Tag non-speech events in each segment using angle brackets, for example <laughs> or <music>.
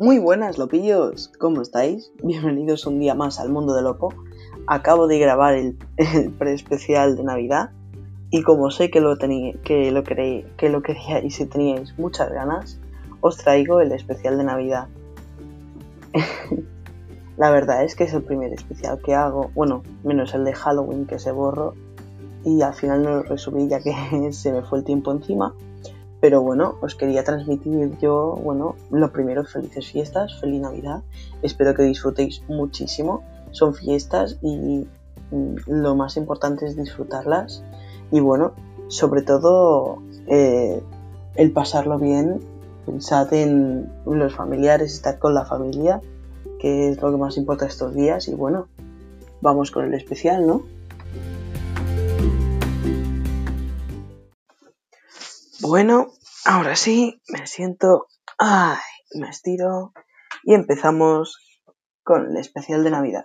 Muy buenas, lopillos, ¿cómo estáis? Bienvenidos un día más al mundo de Lopo. Acabo de grabar el, pre-especial de Navidad y como sé que lo, que, que lo queríais y teníais muchas ganas, os traigo el especial de Navidad. <laughs> La verdad es que es el primer especial que hago, bueno, menos el de Halloween que se borró y al final no lo resumí ya que <laughs> se me fue el tiempo encima. Pero bueno, os quería transmitir yo, bueno, lo primero, felices fiestas, feliz Navidad. Espero que disfrutéis muchísimo. Son fiestas y mm, lo más importante es disfrutarlas. Y bueno, sobre todo eh, el pasarlo bien. Pensad en los familiares, estar con la familia, que es lo que más importa estos días. Y bueno, vamos con el especial, ¿no? Bueno, ahora sí, me siento, ay, me estiro y empezamos con el especial de Navidad.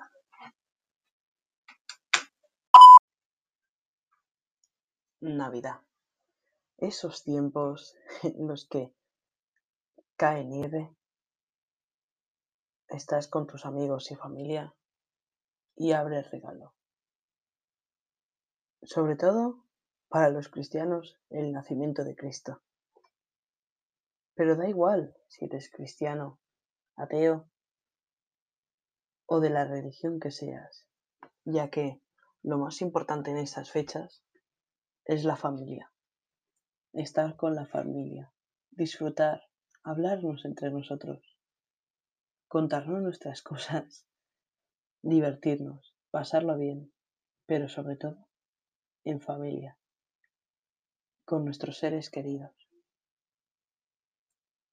Navidad. Esos tiempos en los que cae nieve, estás con tus amigos y familia y abres regalo. Sobre todo para los cristianos el nacimiento de Cristo. Pero da igual si eres cristiano, ateo o de la religión que seas, ya que lo más importante en estas fechas es la familia. Estar con la familia, disfrutar, hablarnos entre nosotros, contarnos nuestras <laughs> cosas, divertirnos, pasarlo bien, pero sobre todo en familia con nuestros seres queridos.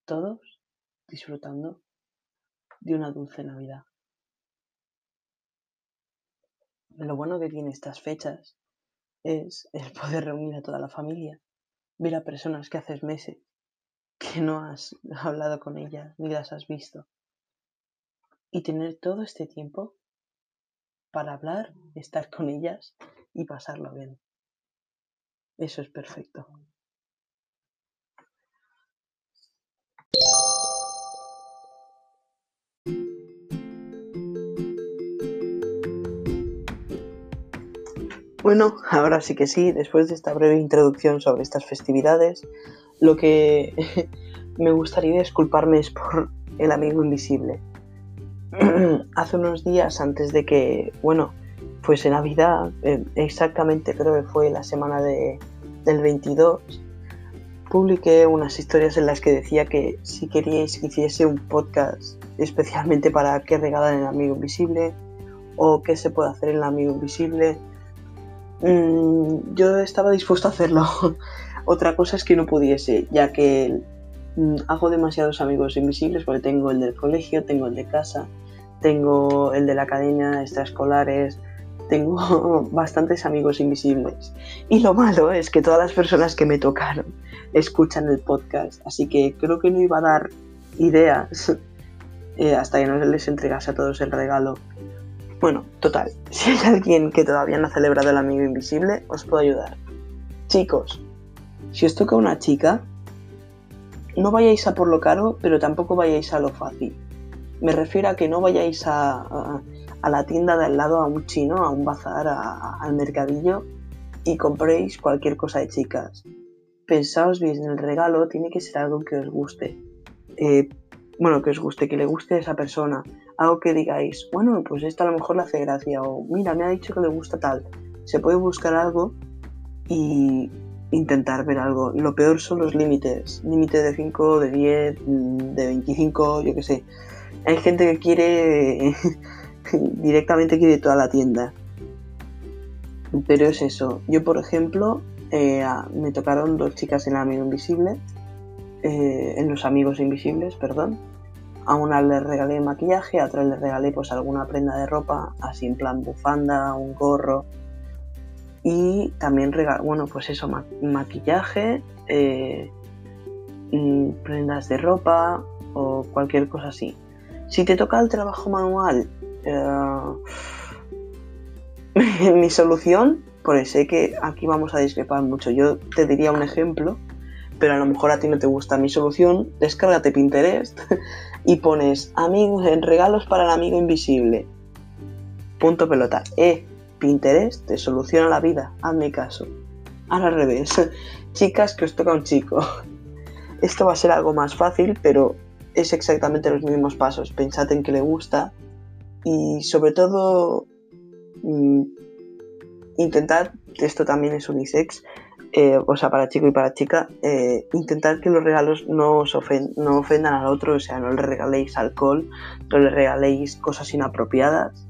Todos disfrutando de una dulce Navidad. Lo bueno que tiene estas fechas es el <laughs> poder reunir a toda la familia, ver a personas que haces meses que no has <laughs> hablado con ellas ni las has visto y tener todo este tiempo para hablar, estar con ellas y pasarlo bien. Eso es perfecto. Bueno, ahora sí que sí, después de esta breve introducción sobre estas festividades, lo que <laughs> me gustaría disculparme es por el amigo invisible. <clears throat> Hace unos días antes de que, bueno, fuese Navidad, eh, exactamente creo que fue la semana de, del 22, publiqué unas historias en las que decía que si queríais que hiciese un podcast especialmente para qué regalar en el amigo invisible o qué se puede hacer en el amigo invisible, mm, yo estaba dispuesto a hacerlo. <laughs> Otra cosa es que no pudiese, ya que mm, hago demasiados amigos invisibles porque tengo el del colegio, tengo el de casa, tengo el de la academia, extraescolares, tengo <laughs> bastantes amigos invisibles. Y lo malo es que todas las personas que me tocaron escuchan el podcast, así que creo que no iba a dar ideas <laughs> eh, hasta que no les entregase a todos el regalo. Bueno, total, <laughs> si hay alguien que todavía no ha celebrado el amigo invisible, os puedo ayudar. Chicos, si os toca una chica, no vayáis a por lo caro, pero tampoco vayáis a lo fácil. Me refiero a que no vayáis a a la tienda de al lado, a un chino, a un bazar, al mercadillo y compréis cualquier cosa de chicas. Pensaos bien, el regalo tiene que ser algo que os guste. Eh, bueno, que os guste, que le guste a esa persona. Algo que digáis, bueno, pues esto a lo mejor le hace gracia. O mira, me ha dicho que le gusta tal. Se puede buscar algo y intentar ver algo. Lo peor son los límites. Límite de 5, de 10, de 25, yo qué sé. Hay gente que quiere <laughs> directamente quiere toda la tienda. Pero es eso. Yo, por ejemplo, eh, me tocaron dos chicas en amigo invisible, eh, en los amigos invisibles, perdón. A una le regalé maquillaje, a otra le regalé pues alguna prenda de ropa, así en plan bufanda, un gorro. Y también regalé, bueno, pues eso, maquillaje, eh, mm, prendas de ropa o cualquier cosa así. Si te toca el trabajo manual, eh, <laughs> mi solución, pues sé que aquí vamos a discrepar mucho. Yo te diría un ejemplo, pero a lo mejor a ti no te gusta mi solución, descárgate Pinterest <laughs> y pones amigos en regalos para el amigo invisible. Punto pelota. Eh, Pinterest te soluciona la vida, hazme caso. Ahora al revés. <laughs> Chicas, que os toca un chico. Esto va a ser algo más fácil, pero es exactamente los mismos pasos. Pensad en que le gusta y sobre todo mm, intentad, esto también es unisex, eh, o sea, para chico y para chica, eh, intentar que los regalos no os no ofendan al otro, o sea, no le regaléis alcohol, no le regaléis cosas inapropiadas,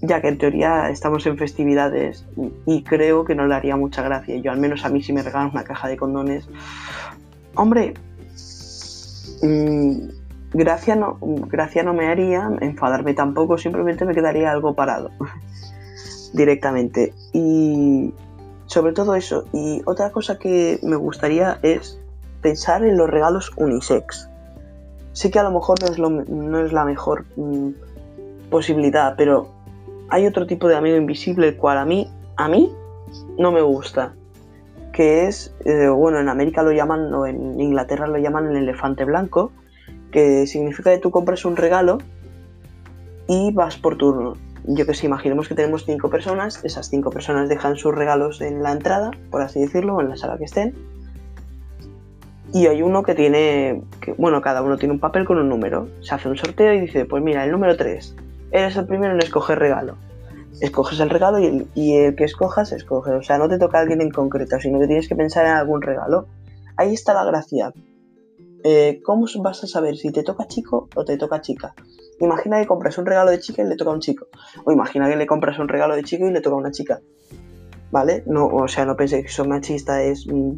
ya que en teoría estamos en festividades y creo que no le haría mucha gracia. Yo al menos a mí si me regalan una caja de condones, hombre, mmm, gracia, no, gracia no me haría, enfadarme tampoco, simplemente me quedaría algo parado <laughs> directamente. Y sobre todo eso. Y otra cosa que me gustaría es pensar en los regalos unisex. Sé que a lo mejor no es, no es la mejor mm, posibilidad, pero hay otro tipo de amigo invisible el cual a mí, a mí no me gusta. Que es, eh, bueno, en América lo llaman, o en Inglaterra lo llaman el elefante blanco, que significa que tú compras un regalo y vas por turno. Yo que sé, imaginemos que tenemos cinco personas, esas cinco personas dejan sus regalos en la entrada, por así decirlo, o en la sala que estén. Y hay uno que tiene, bueno, cada uno tiene un papel con un número. Se hace un sorteo y dice, pues mira, el número 3 eres el primero en escoger regalo. Escoges el regalo y el, que escojas, escoge. O sea, no te toca a alguien en concreto, sino que tienes que pensar en algún regalo. Ahí está la gracia. Eh, ¿Cómo vas a saber si te toca chico o te toca chica? Imagina que compras un regalo de chica y le toca a un chico. O imagina que le compras un regalo de chico y le toca a una chica. ¿Vale? No, o sea, no penséis que soy machista, es mm,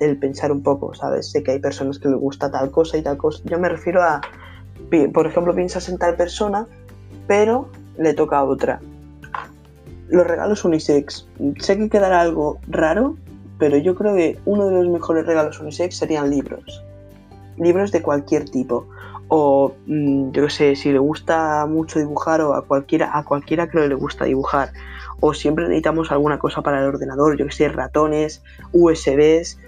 el pensar un poco, ¿sabes? Sé que hay personas que les gusta tal cosa y tal cosa. Yo me refiero a, por ejemplo, piensas en tal persona pero le toca a otra. Los regalos unisex. Sé que quedará algo raro, pero yo creo que uno de los mejores regalos unisex serían libros. Libros de cualquier tipo. O mm, yo sé, si le gusta mucho dibujar o a cualquiera, a cualquiera que le gusta dibujar. O siempre necesitamos alguna cosa para el ordenador, yo que sé, ratones, USBs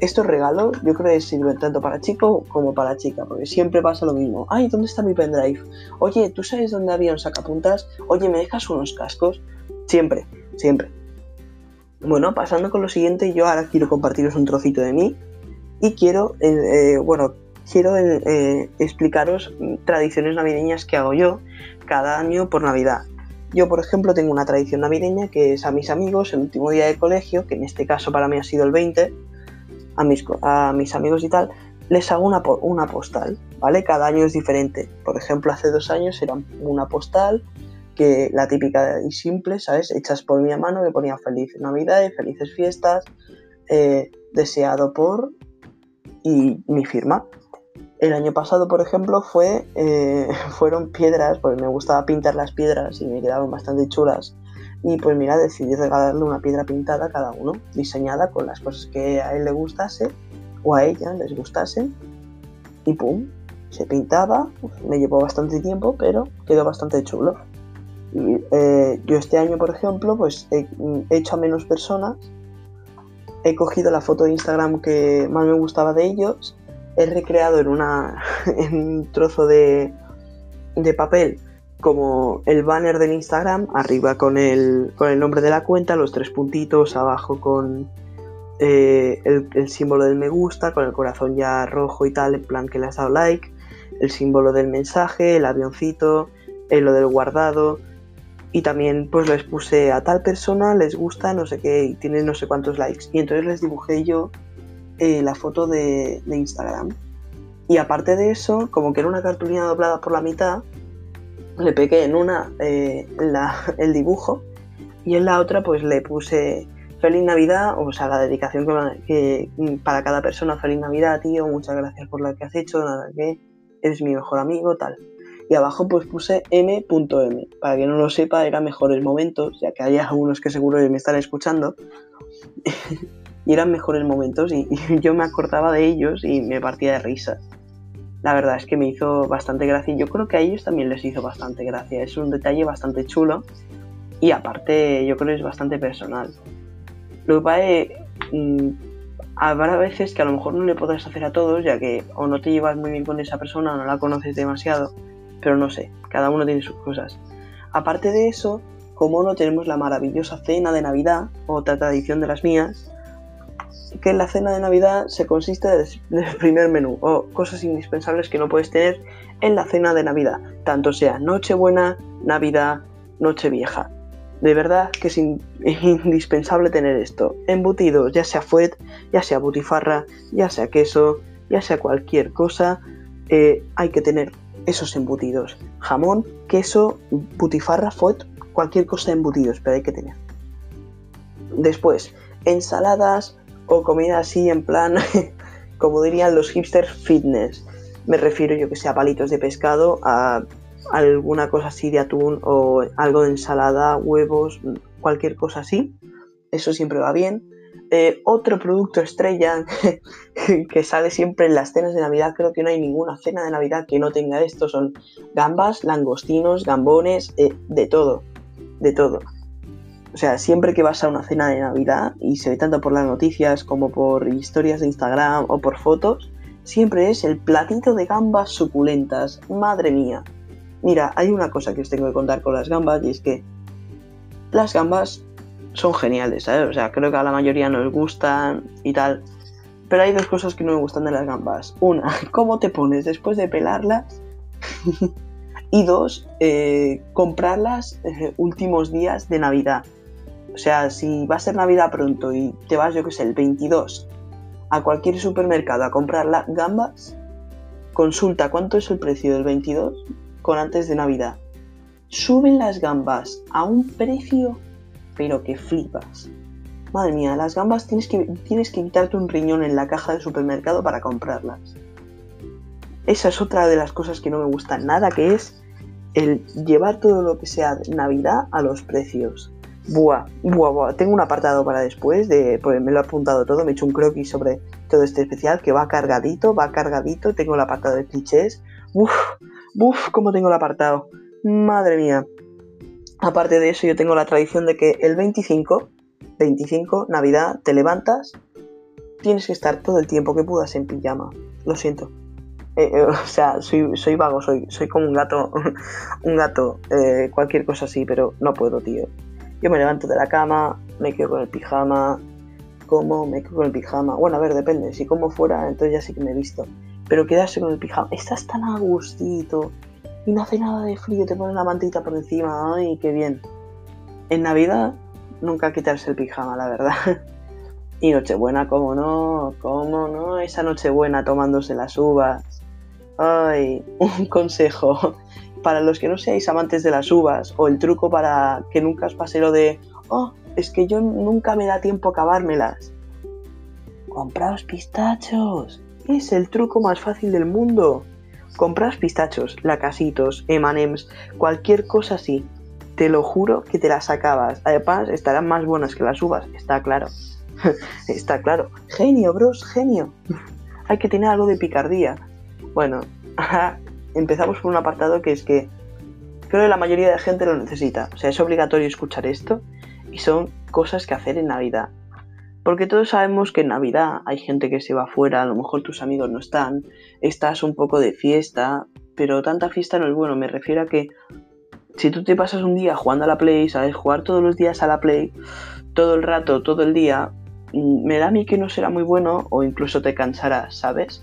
estos regalos yo creo que sirven tanto para chico como para chica, porque siempre pasa lo mismo. Ay, ¿dónde está mi pendrive? Oye, ¿tú sabes dónde había un sacapuntas? Oye, ¿me dejas unos cascos? Siempre, siempre. Bueno, pasando con lo siguiente, yo ahora quiero compartiros un trocito de mí y quiero, eh, eh, bueno, quiero eh, explicaros tradiciones navideñas que hago yo cada año por Navidad. Yo, por ejemplo, tengo una tradición navideña que es a mis amigos el último día de colegio, que en este caso para mí ha sido el 20, a mis, a mis amigos y tal, les hago una, una postal, ¿vale? Cada año es diferente. Por ejemplo, hace dos años era una postal que la típica y simple, ¿sabes? Hechas por mi mano que ponía feliz Navidad y felices fiestas, deseado por y mi firma. El año pasado, por ejemplo, fue, eh, <laughs> fueron piedras, porque me gustaba pintar las piedras y me quedaban bastante chulas y pues mira, decidí regalarle una piedra pintada a cada uno, diseñada con las cosas que a él le gustase o a ella les gustase. Y pum, se pintaba, me llevó bastante tiempo, pero quedó bastante chulo. Eh, yo este año, por ejemplo, pues he, hecho a menos personas, he cogido la foto de Instagram que más me gustaba de ellos, he recreado en, una, <laughs> en un trozo de, de papel como el banner del Instagram, arriba con el, con el nombre de la cuenta, los tres puntitos, abajo con eh, el, símbolo del me gusta, con el corazón ya rojo y tal, en plan que le has dado like, el símbolo del mensaje, el avioncito, eh, lo del guardado, y también pues les puse a tal persona, les gusta, no sé qué, y tiene no sé cuántos likes. Y entonces les dibujé yo eh, la foto de, Instagram. Y aparte de eso, como que era una cartulina doblada por la mitad, le pegué en una eh, <laughs> el dibujo y en la otra pues le puse Feliz Navidad, o sea, la dedicación que, para cada persona, Feliz Navidad, tío, muchas gracias por lo que has hecho, nada que eres mi mejor amigo, tal. Y abajo pues puse m.m, para que no lo sepa, eran mejores momentos, ya que hay algunos que seguro me están escuchando, <laughs> y eran mejores momentos y, yo me acordaba de ellos y me partía de risa la verdad es que me hizo bastante gracia y yo creo que a ellos también les hizo bastante gracia. Es un detalle bastante chulo y aparte yo creo que es bastante personal. Lo que pasa es, mm, habrá veces que a lo mejor no le podrás hacer a todos, ya que o no te llevas muy bien con esa persona o no la conoces demasiado, pero no sé, cada uno tiene sus cosas. Aparte de eso, como no tenemos la maravillosa cena de Navidad, otra tradición de las mías, que la cena de Navidad se consiste del primer menú o cosas indispensables que no puedes tener en la cena de Navidad, tanto sea Nochebuena, Navidad, Nochevieja. De verdad que es <laughs> indispensable tener esto. Embutidos, ya sea fuet, ya sea butifarra, ya sea queso, ya sea cualquier cosa, eh, hay que tener esos embutidos. Jamón, queso, butifarra, fuet, cualquier cosa de embutidos, pero hay que tener. Después, ensaladas o comida así en plan, <laughs> como dirían los hipsters, fitness. Me refiero yo que sea palitos de pescado, a alguna cosa así de atún o algo de ensalada, huevos, cualquier cosa así. Eso siempre va bien. Otro producto estrella <laughs> que sale siempre en las cenas de Navidad, creo que no hay ninguna cena de Navidad que no tenga esto, son gambas, langostinos, gambones, eh, de todo, de todo. O sea, siempre que vas a una cena de Navidad, y se ve tanto por las noticias como por historias de Instagram o por fotos, siempre es el platito de gambas suculentas. Madre mía. Mira, hay una cosa que os tengo que contar con las gambas y es que las gambas son geniales, ¿sabes? O sea, creo que a la mayoría nos gustan y tal. Pero hay dos cosas que no me gustan de las gambas. Una, <laughs> cómo te pones después de pelarlas. <laughs> y dos, eh, comprarlas eh, últimos días de Navidad. O sea, si va a ser Navidad pronto y te vas, yo que sé, el 22 a cualquier supermercado a comprar las gambas, consulta cuánto es el precio del 22 con antes de Navidad. Suben las gambas a un precio, pero que flipas. Madre mía, las gambas tienes que, tienes que quitarte un riñón en la caja del supermercado para comprarlas. Esa es otra de las cosas que no me gustan nada, que es el llevar todo lo que sea Navidad a los precios. Buah, buah, buah. Tengo un apartado para después, de, pues me lo he apuntado todo, me he hecho un croquis sobre todo este especial que va cargadito, va cargadito, tengo el apartado de clichés. Uf, uf, cómo tengo el apartado. Madre mía. Aparte de eso, yo tengo la tradición de que el 25, 25, Navidad, te levantas, tienes que estar todo el tiempo que puedas en pijama. Lo siento. Eh, eh, o sea, soy, vago, soy, soy como un gato, <laughs> un gato, eh, cualquier cosa así, pero no puedo, tío. Yo me levanto de la cama, me quedo con el pijama, como, me quedo con el pijama. Bueno, a ver, depende. Si como fuera, entonces ya sí que me he visto. Pero quedarse con el pijama, estás tan a gustito y no hace nada de frío, te pones la mantita por encima, ay, qué bien. En Navidad, nunca quitarse el pijama, la verdad. <laughs> Y Nochebuena, cómo no, cómo no, esa Nochebuena tomándose las uvas. Ay, un <laughs> consejo para los que no seáis amantes de las uvas, o el truco para que nunca os pase lo de, oh, es que yo nunca me da tiempo a acabármelas. Compraos pistachos. Es el truco más fácil del mundo. Compraos pistachos, lacasitos, emanems, cualquier cosa así. Te lo juro que te las acabas. Además, estarán más buenas que las uvas, está claro. <laughs> está claro. Genio, bros, genio. <laughs> Hay que tener algo de picardía. Bueno, empezamos por un apartado que es que creo que la mayoría de gente lo necesita. O sea, es obligatorio escuchar esto y son cosas que hacer en Navidad. Porque todos sabemos que en Navidad hay gente que se va afuera, a lo mejor tus amigos no están, estás un poco de fiesta, pero tanta fiesta no es bueno. Me refiero a que si tú te pasas un día jugando a la Play, sabes, jugar todos los días a la Play, todo el rato, todo el día, mm, me da a mí que no será muy bueno o incluso te cansarás, ¿sabes?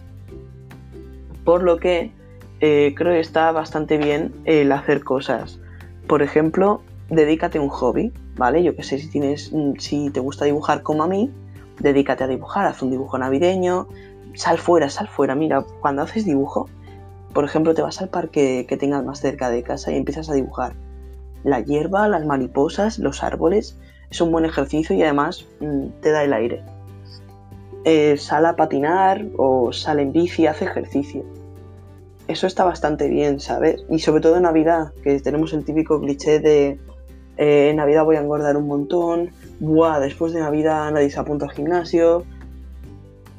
Por lo que eh, creo que está bastante bien el hacer cosas. Por ejemplo, dedícate un hobby, ¿vale? Yo que sé, si tienes, mm, si te gusta dibujar como a mí, dedícate a dibujar, haz un dibujo navideño, sal fuera, sal fuera. Mira, cuando haces dibujo, por ejemplo, te vas al parque que tengas más cerca de casa y empiezas a dibujar. La hierba, las mariposas, los árboles, es un buen ejercicio y además mm, te da el aire. Eh, sal a patinar o sal en bici, haz ejercicio eso está bastante bien, ¿sabes? Y sobre todo en Navidad, que tenemos el típico cliché de eh, en Navidad voy a engordar un montón, buah, después de Navidad nadie se apunta al gimnasio.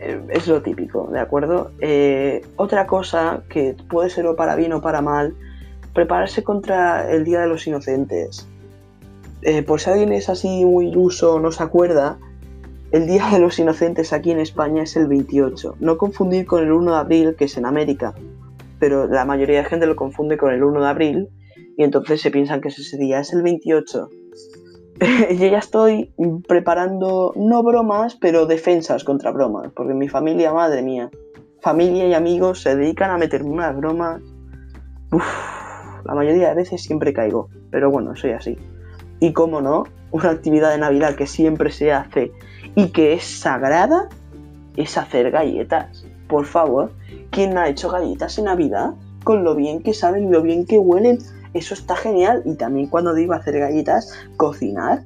Eh, es lo típico, ¿de acuerdo? Eh, otra cosa que puede ser o para bien o para mal, prepararse contra el Día de los Inocentes. por si alguien es así muy iluso o no se acuerda, El Día de los Inocentes aquí en España es el 28. No confundir con el 1 de abril, que es en América. Pero la mayoría de gente lo confunde con el 1 de abril y entonces se piensan que es ese día. Es el 28. <laughs> yo ya estoy preparando, no bromas, pero defensas contra bromas. Porque mi familia, madre mía, familia y amigos se dedican a meterme unas bromas. Uf, la mayoría de veces siempre caigo. Pero bueno, soy así. Y como no, una actividad de Navidad que siempre se hace y que es sagrada es hacer galletas. Por favor, ¿quién ha hecho galletas en Navidad? Con lo bien que saben, lo bien que huelen. Eso está genial. Y también cuando digo hacer galletas, cocinar.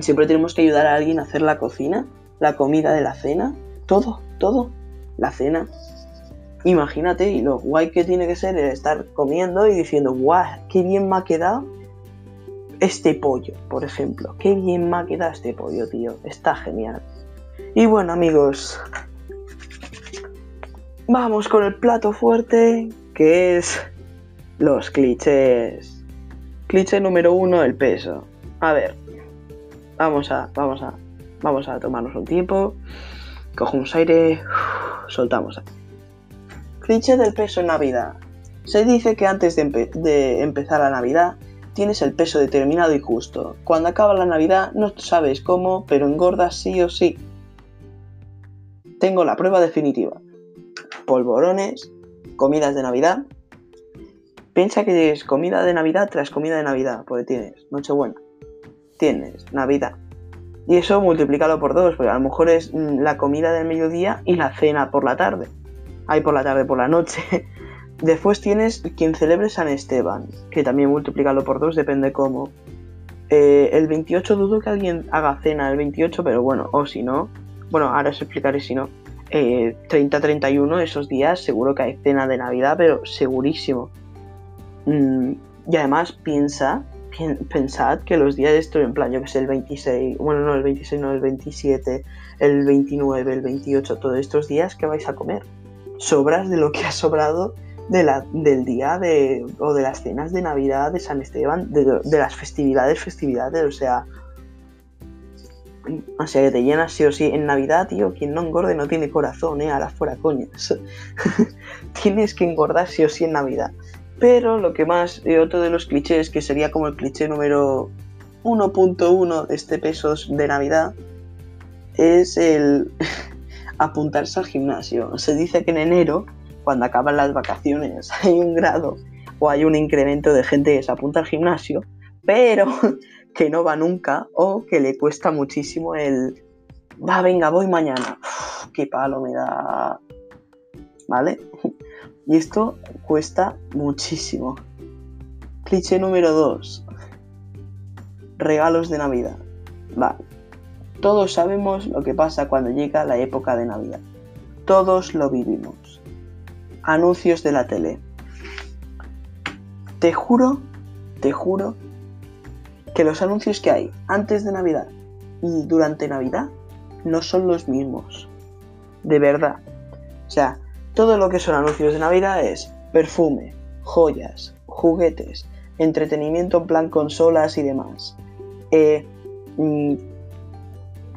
Siempre tenemos que ayudar a alguien a hacer la cocina, la comida de la cena, todo, todo. La cena. Imagínate y lo guay que tiene que ser estar comiendo y diciendo, guau, qué bien me ha quedado este pollo, por ejemplo. Qué bien me ha quedado este pollo, tío. Está genial. Y bueno, amigos. Vamos con el plato fuerte, que es los clichés. Cliché número uno, el peso. A ver. Vamos a, vamos a, vamos a tomarnos un tiempo. Cogemos aire, soltamos. Cliché del peso en Navidad. Se dice que antes de, de empezar la Navidad tienes el peso determinado y justo. Cuando acaba la Navidad no sabes cómo, pero engordas sí o sí. Tengo la prueba definitiva. Polvorones, comidas de Navidad. Piensa que es comida de Navidad tras comida de Navidad, porque tienes Nochebuena, tienes Navidad. Y eso multiplícalo por dos, porque a lo mejor es mm, la comida del mediodía y la cena por la tarde. Hay por la tarde, por la noche. <laughs> Después tienes quien celebre San Esteban, que también multiplícalo por dos, depende cómo. Eh, el 28 dudo que alguien haga cena el 28, pero bueno, o si no, bueno, ahora os explicaré si no. 30-31, eh, esos días, seguro que hay cena de Navidad, pero segurísimo. Mm, y además piensa, pensad que los días de esto, en plan, yo que sé, el 26, bueno, no, el 26, no, el 27, el 29, el 28, todos estos días, ¿qué vais a comer? Sobras de lo que ha sobrado del día de, o de las cenas de Navidad de San Esteban, de, las festividades, festividades, o sea, o sea, que te llenas sí o sí. En Navidad, tío, quien no engorde no tiene corazón, ¿eh? A las fuera coñas. <laughs> Tienes que engordar sí o sí en Navidad. Pero lo que más, eh, otro de los clichés, que sería como el cliché número 1.1 de este pesos de Navidad, es el <laughs> apuntarse al gimnasio. Se dice que en enero cuando acaban las vacaciones <laughs> hay un grado o hay un incremento de gente que se apunta al gimnasio, pero <laughs> que no va nunca o que le cuesta muchísimo el, va, venga, voy mañana. qué palo me da. ¿Vale? Y esto cuesta muchísimo. Cliché número 2. Regalos de Navidad. Vale. Todos sabemos lo que pasa cuando llega la época de Navidad. Todos lo vivimos anuncios de la tele. Te juro, te juro, que los anuncios que hay antes de Navidad y durante Navidad no son los mismos. De verdad. O sea, todo lo que son anuncios de Navidad es perfume, joyas, juguetes, entretenimiento en plan consolas y demás. Eh, mm,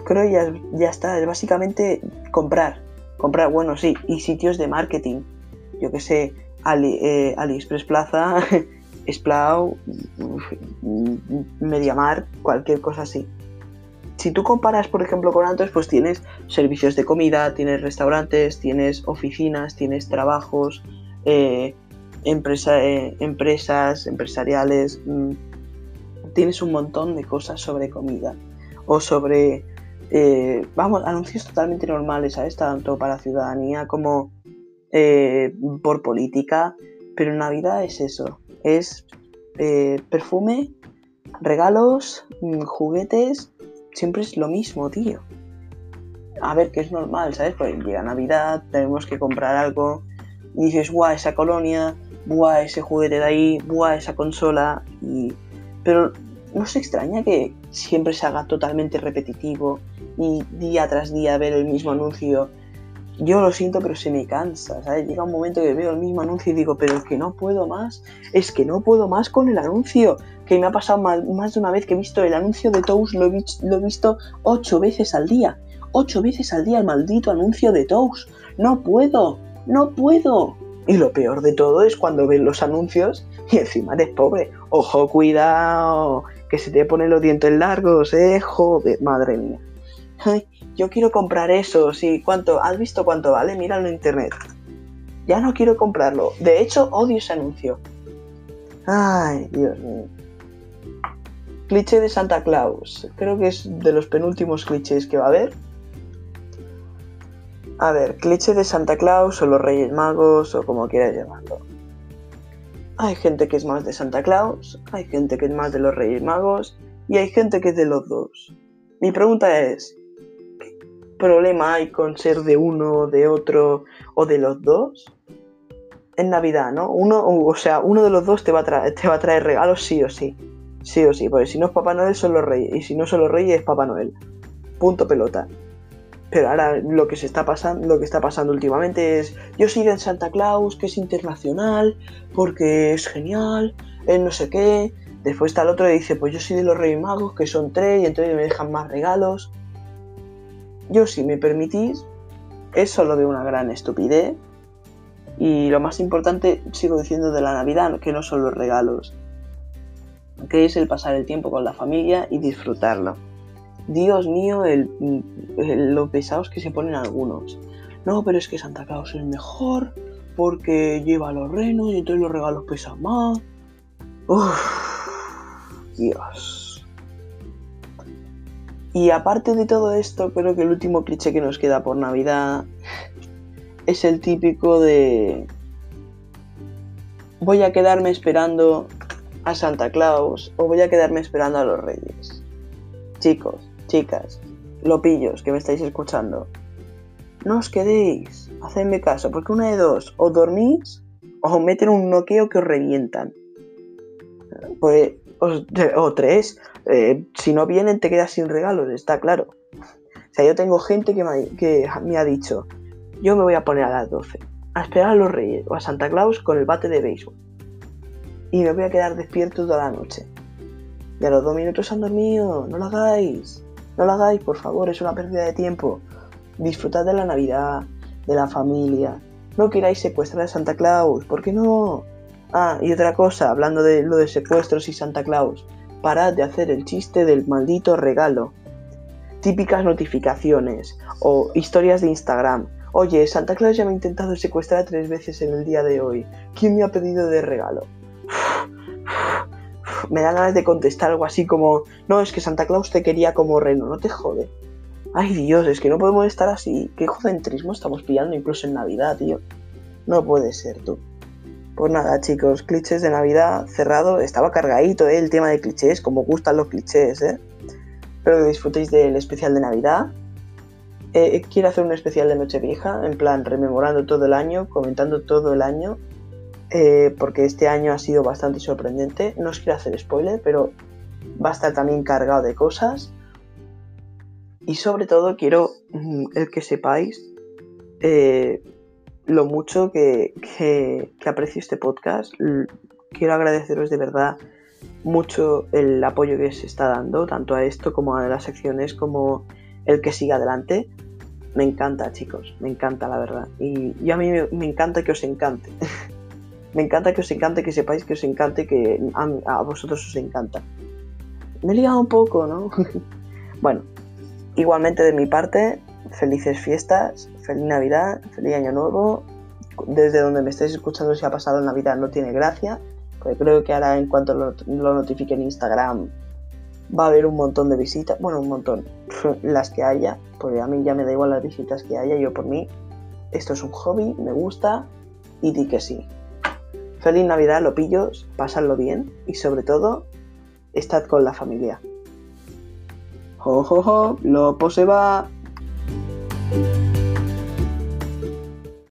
creo ya, ya está, es básicamente comprar. Comprar, bueno, sí, y sitios de marketing yo que sé, Ali, eh, AliExpress Plaza, <laughs> Splau, Mediamar, cualquier cosa así. Si tú comparas, por ejemplo, con antes, pues tienes servicios de comida, tienes restaurantes, tienes oficinas, tienes trabajos, eh, eh, empresas, empresariales, mm, tienes un montón de cosas sobre comida o sobre, vamos, anuncios totalmente normales, ¿sabes? Tanto para ciudadanía como eh, por política, pero Navidad es eso, es eh, perfume, regalos, mm, juguetes, siempre es lo mismo, tío. A ver, que es normal, ¿sabes? Pues llega Navidad, tenemos que comprar algo, y dices, guau, esa colonia, guau, ese juguete de ahí, guau, esa consola, y... Pero no se extraña que siempre se haga totalmente repetitivo y día tras día ver el mismo anuncio yo lo siento, pero se me cansa, ¿sabes? Llega un momento que veo el mismo anuncio y digo, pero es que no puedo más, es que no puedo más con el anuncio, que me ha pasado más, de una vez que he visto el anuncio de Toast, lo he, visto ocho veces al día, ocho veces al día el maldito anuncio de Toast, no puedo, no puedo. Y lo peor de todo es cuando ves los anuncios y encima eres pobre. Ojo, cuidado, que se te ponen los dientes largos, eh, joder, madre mía. Yo quiero comprar eso, sí, ¿cuánto? ¿Has visto cuánto vale? Míralo en internet. Ya no quiero comprarlo. De hecho, odio ese anuncio. Ay, Dios mío. Cliché de Santa Claus. Creo que es de los penúltimos clichés que va a haber. A ver, cliché de Santa Claus o los Reyes Magos o como quieras llamarlo. Hay gente que es más de Santa Claus, hay gente que es más de los Reyes Magos y hay gente que es de los dos. Mi pregunta es, problema hay con ser de uno, de otro o de los dos? En Navidad, ¿no? Uno, o sea, uno de los dos te va, a te va a traer regalos sí o sí. Sí o sí, porque si no es Papá Noel son los reyes. Y si no son los reyes es Papá Noel. Punto pelota. Pero ahora lo que se está pasando, lo que está pasando últimamente es yo soy de Santa Claus, que es internacional, porque es genial, es no sé qué. Después está el otro y dice, pues yo soy de los Reyes Magos, que son tres, y entonces me dejan más regalos. Yo, si me permitís, es solo de una gran estupidez. Y lo más importante, sigo diciendo, de la Navidad, que no son los regalos, que es el pasar el tiempo con la familia y disfrutarlo. Dios mío, el, lo pesados que se ponen algunos. No, pero es que Santa Claus es mejor porque lleva los renos y entonces los regalos pesan más. Uf, Dios. Y aparte de todo esto, creo que el último cliché que nos queda por Navidad es el típico de voy a quedarme esperando a Santa Claus o voy a quedarme esperando a los Reyes. Chicos, chicas, lopillos que me estáis escuchando, no os quedéis, hacedme caso, porque una de dos, o dormís o meten un noqueo que os revientan. Pues, o tres, eh, si no vienen te quedas sin regalos, está claro. O sea, yo tengo gente que me, ha dicho, yo me voy a poner a las 12 a esperar a los Reyes o a Santa Claus con el bate de béisbol. Y me voy a quedar despierto toda la noche. Y a los dos minutos han dormido, no lo hagáis. No lo hagáis, por favor, es una pérdida de tiempo. Disfrutad de la Navidad, de la familia. No queráis secuestrar a Santa Claus, ¿por qué no? Ah, y otra cosa, hablando de lo de secuestros y Santa Claus parad de hacer el chiste del maldito regalo. Típicas notificaciones o historias de Instagram. Oye, Santa Claus ya me ha intentado secuestrar tres veces en el día de hoy. ¿Quién me ha pedido de regalo? Me da ganas de contestar algo así como, no, es que Santa Claus te quería como reno, no te jode. Ay Dios, es que no podemos estar así. ¿Qué jodentrismo estamos pillando incluso en Navidad, tío? No puede ser, tú. Pues nada, chicos, clichés de Navidad cerrado. Estaba cargadito ¿eh? el tema de clichés, como gustan los clichés, ¿eh? Espero que disfrutéis del especial de Navidad. Eh, quiero hacer un especial de Nochevieja, en plan rememorando todo el año, comentando todo el año, eh, porque este año ha sido bastante sorprendente. No os quiero hacer spoiler, pero va a estar también cargado de cosas. Y sobre todo quiero mm, el que sepáis eh, lo mucho que, aprecio este podcast. Quiero agradeceros de verdad mucho el apoyo que se está dando, tanto a esto como a las secciones, como el que siga adelante. Me encanta, chicos, me encanta, la verdad. Y, a mí me, encanta que os encante. <laughs> me encanta que os encante, que sepáis que os encante, que a, vosotros os encanta. Me he liado un poco, ¿no? <laughs> bueno, igualmente de mi parte, felices fiestas, feliz Navidad, feliz Año Nuevo. Desde donde me estéis escuchando si ha pasado Navidad no tiene gracia, porque creo que ahora en cuanto lo, lo notifique en Instagram va a haber un montón de visitas, bueno, un montón, <laughs> las que haya, porque a mí ya me da igual las visitas que haya, yo por mí, esto es un hobby, me gusta y di que sí. Feliz Navidad, lopillos, pasadlo bien y sobre todo, estad con la familia. ¡Jo, jo, jo! ¡Lopo se va!